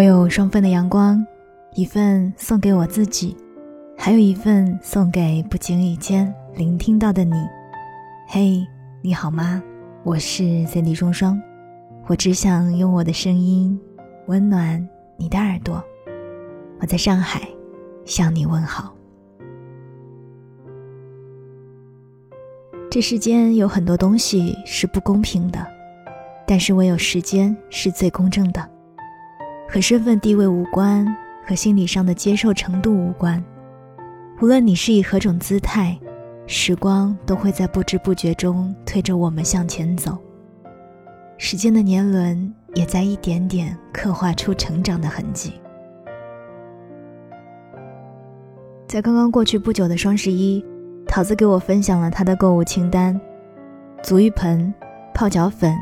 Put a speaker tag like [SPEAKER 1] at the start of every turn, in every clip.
[SPEAKER 1] 我有双份的阳光，一份送给我自己，还有一份送给不经意间聆听到的你。嘿，你好吗？我是 Cindy 双双，我只想用我的声音温暖你的耳朵。我在上海向你问好。这世间有很多东西是不公平的，但是唯有时间是最公正的。和身份地位无关，和心理上的接受程度无关。无论你是以何种姿态，时光都会在不知不觉中推着我们向前走。时间的年轮也在一点点刻画出成长的痕迹。在刚刚过去不久的双十一，桃子给我分享了她的购物清单：足浴盆、泡脚粉、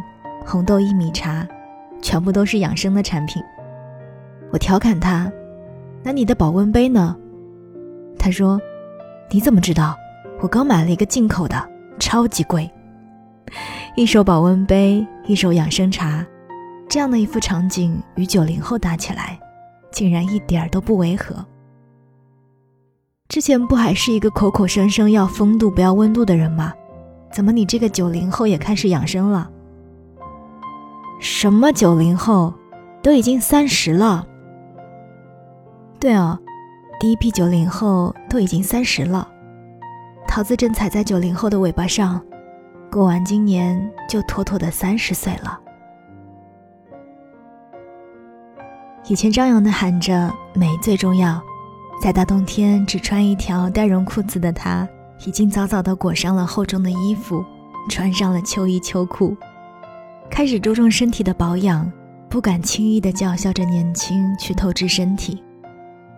[SPEAKER 1] 红豆薏米茶，全部都是养生的产品。我调侃他：“那你的保温杯呢？”他说：“你怎么知道？我刚买了一个进口的，超级贵。一手保温杯，一手养生茶，这样的一幅场景与九零后搭起来，竟然一点都不违和。之前不还是一个口口声声要风度不要温度的人吗？怎么你这个九零后也开始养生了？什么九零后，都已经三十了。”对哦，第一批九零后都已经三十了，桃子正踩在九零后的尾巴上，过完今年就妥妥的三十岁了。以前张扬的喊着美最重要，在大冬天只穿一条带绒裤子的他，已经早早的裹上了厚重的衣服，穿上了秋衣秋裤，开始注重身体的保养，不敢轻易的叫嚣着年轻去透支身体。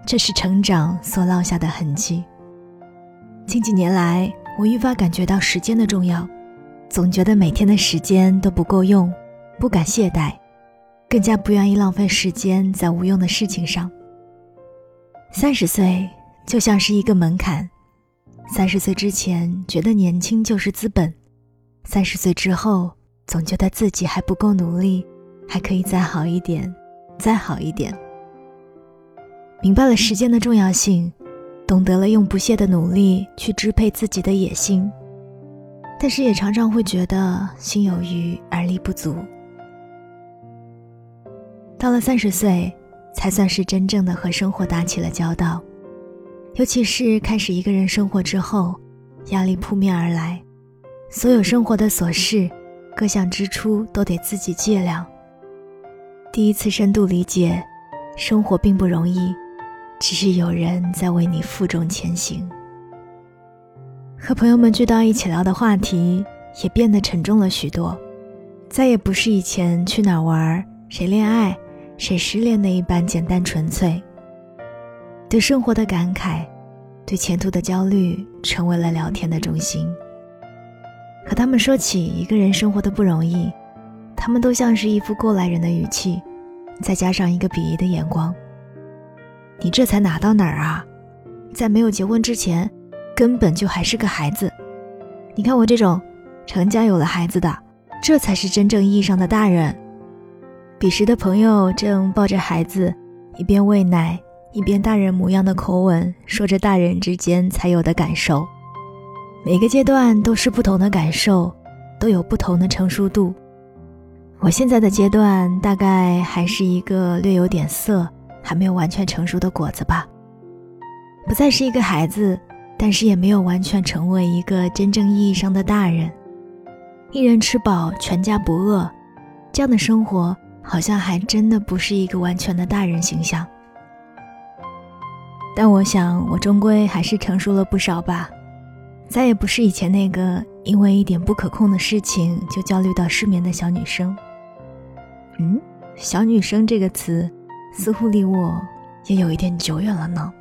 [SPEAKER 1] 这是成长所落下的痕迹。近几年来，我愈发感觉到时间的重要，总觉得每天的时间都不够用，不敢懈怠，更加不愿意浪费时间在无用的事情上。三十岁就像是一个门槛，三十岁之前觉得年轻就是资本，三十岁之后总觉得自己还不够努力，还可以再好一点，再好一点。明白了时间的重要性，懂得了用不懈的努力去支配自己的野心，但是也常常会觉得心有余而力不足。到了三十岁，才算是真正的和生活打起了交道，尤其是开始一个人生活之后，压力扑面而来，所有生活的琐事，各项支出都得自己计量。第一次深度理解，生活并不容易。只是有人在为你负重前行。和朋友们聚到一起聊的话题也变得沉重了许多，再也不是以前去哪儿玩、谁恋爱、谁失恋那一般简单纯粹。对生活的感慨，对前途的焦虑，成为了聊天的中心。和他们说起一个人生活的不容易，他们都像是一副过来人的语气，再加上一个鄙夷的眼光。你这才哪到哪儿啊，在没有结婚之前，根本就还是个孩子。你看我这种成家有了孩子的，这才是真正意义上的大人。彼时的朋友正抱着孩子，一边喂奶，一边大人模样的口吻说着大人之间才有的感受。每个阶段都是不同的感受，都有不同的成熟度。我现在的阶段大概还是一个略有点涩。还没有完全成熟的果子吧，不再是一个孩子，但是也没有完全成为一个真正意义上的大人。一人吃饱，全家不饿，这样的生活好像还真的不是一个完全的大人形象。但我想，我终归还是成熟了不少吧，再也不是以前那个因为一点不可控的事情就焦虑到失眠的小女生。嗯，小女生这个词。似乎离我也有一点久远了呢。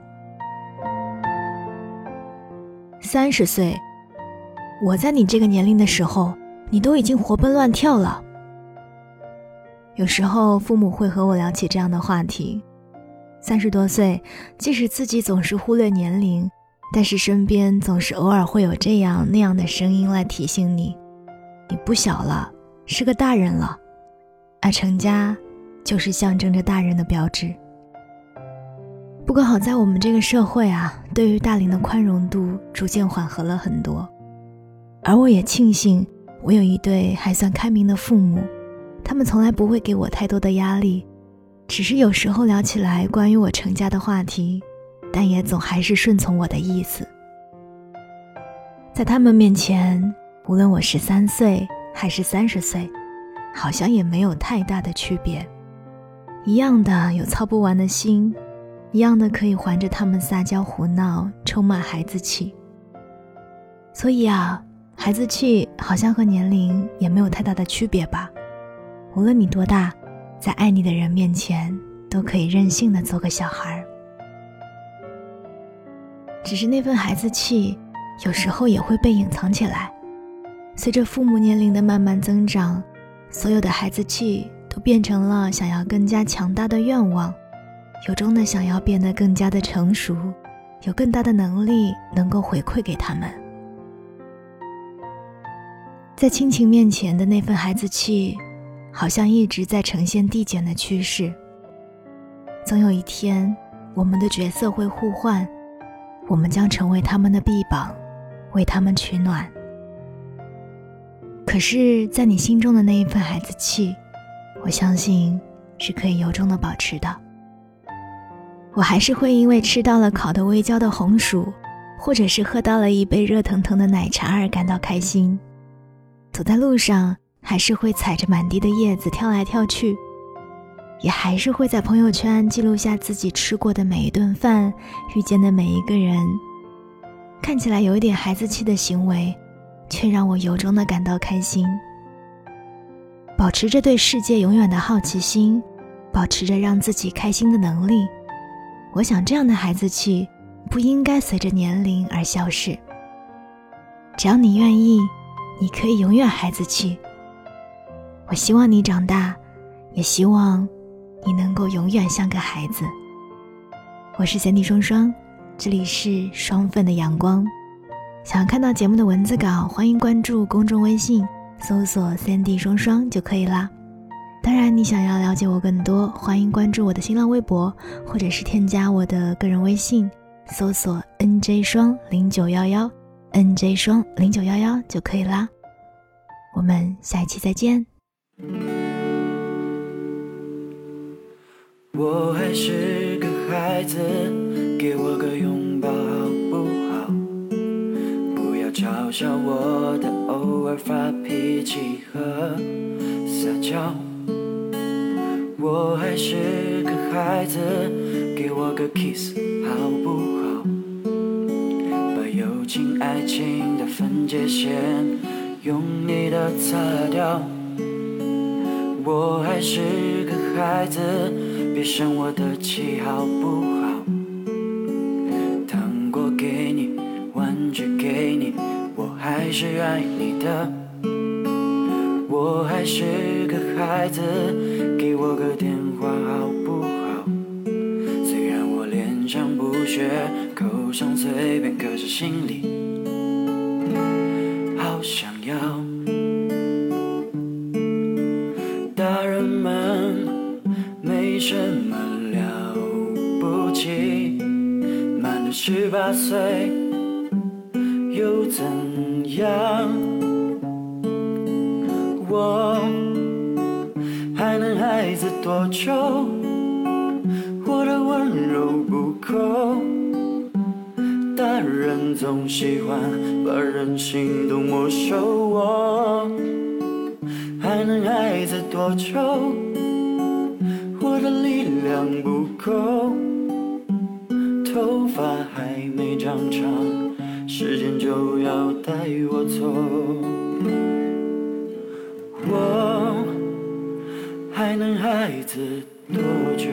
[SPEAKER 1] 三十岁，我在你这个年龄的时候，你都已经活蹦乱跳了。有时候父母会和我聊起这样的话题：三十多岁，即使自己总是忽略年龄，但是身边总是偶尔会有这样那样的声音来提醒你，你不小了，是个大人了，而成家。就是象征着大人的标志。不过好在我们这个社会啊，对于大龄的宽容度逐渐缓和了很多，而我也庆幸我有一对还算开明的父母，他们从来不会给我太多的压力，只是有时候聊起来关于我成家的话题，但也总还是顺从我的意思。在他们面前，无论我十三岁还是三十岁，好像也没有太大的区别，一样的有操不完的心。一样的可以环着他们撒娇胡闹，充满孩子气。所以啊，孩子气好像和年龄也没有太大的区别吧。无论你多大，在爱你的人面前，都可以任性的做个小孩儿。只是那份孩子气，有时候也会被隐藏起来。随着父母年龄的慢慢增长，所有的孩子气都变成了想要更加强大的愿望。由衷的想要变得更加的成熟，有更大的能力能够回馈给他们。在亲情面前的那份孩子气，好像一直在呈现递减的趋势。总有一天，我们的角色会互换，我们将成为他们的臂膀，为他们取暖。可是，在你心中的那一份孩子气，我相信是可以由衷的保持的。我还是会因为吃到了烤得微焦的红薯，或者是喝到了一杯热腾腾的奶茶而感到开心。走在路上，还是会踩着满地的叶子跳来跳去，也还是会在朋友圈记录下自己吃过的每一顿饭，遇见的每一个人。看起来有一点孩子气的行为，却让我由衷的感到开心。保持着对世界永远的好奇心，保持着让自己开心的能力。我想，这样的孩子气不应该随着年龄而消失。只要你愿意，你可以永远孩子气。我希望你长大，也希望你能够永远像个孩子。我是贤弟双双，这里是双份的阳光。想要看到节目的文字稿，欢迎关注公众微信，搜索三 D 双双就可以啦。当然，你想要了解我更多，欢迎关注我的新浪微博，或者是添加我的个人微信，搜索 “nj 双零九幺幺 ”，“nj 双零九幺幺”就可以啦。我们下一期再见。
[SPEAKER 2] 我还是个孩子，给我个拥抱尔发脾气和撒娇。我还是个孩子，给我个 kiss 好不好？把友情爱情的分界线用你的擦掉。我还是个孩子，别生我的气好不好？还是爱你的。我还是个孩子，给我个电话好不好？虽然我脸上不屑，口上随便，可是心里好想要。大人们没什么了不起，满了十八岁又怎样？我还能孩子多久？我的温柔不够，大人总喜欢把任性都没收。我还能孩子多久？我的力量不够，头发还没长长，时间就要带我走。我还能孩子多久？